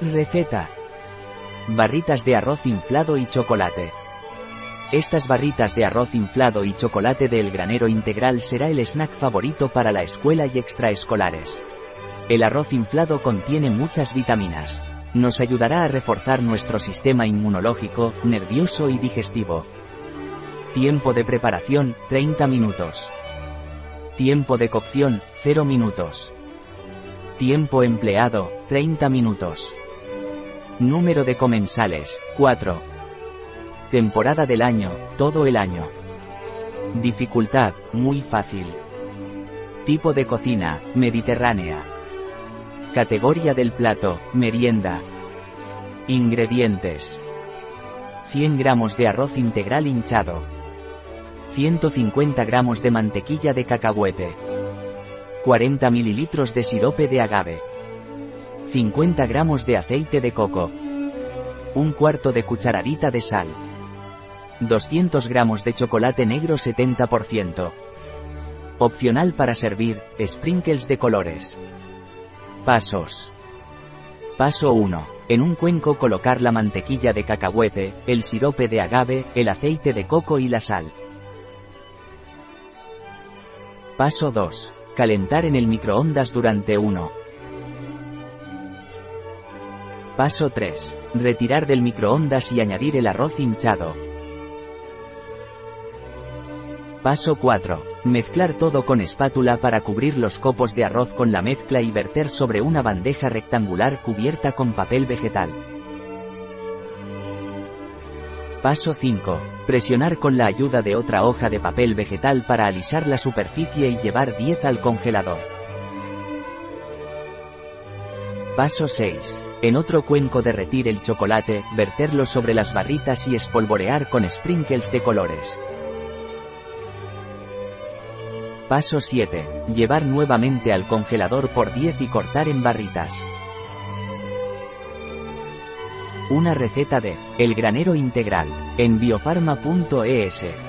Receta. Barritas de arroz inflado y chocolate. Estas barritas de arroz inflado y chocolate del granero integral será el snack favorito para la escuela y extraescolares. El arroz inflado contiene muchas vitaminas. Nos ayudará a reforzar nuestro sistema inmunológico, nervioso y digestivo. Tiempo de preparación, 30 minutos. Tiempo de cocción, 0 minutos. Tiempo empleado, 30 minutos. Número de comensales, 4. Temporada del año, todo el año. Dificultad, muy fácil. Tipo de cocina, mediterránea. Categoría del plato, merienda. Ingredientes. 100 gramos de arroz integral hinchado. 150 gramos de mantequilla de cacahuete. 40 mililitros de sirope de agave. 50 gramos de aceite de coco. Un cuarto de cucharadita de sal. 200 gramos de chocolate negro 70%. Opcional para servir, sprinkles de colores. Pasos. Paso 1. En un cuenco colocar la mantequilla de cacahuete, el sirope de agave, el aceite de coco y la sal. Paso 2. Calentar en el microondas durante 1. Paso 3. Retirar del microondas y añadir el arroz hinchado. Paso 4. Mezclar todo con espátula para cubrir los copos de arroz con la mezcla y verter sobre una bandeja rectangular cubierta con papel vegetal. Paso 5. Presionar con la ayuda de otra hoja de papel vegetal para alisar la superficie y llevar 10 al congelador. Paso 6. En otro cuenco derretir el chocolate, verterlo sobre las barritas y espolvorear con sprinkles de colores. Paso 7. Llevar nuevamente al congelador por 10 y cortar en barritas. Una receta de El granero integral en biofarma.es.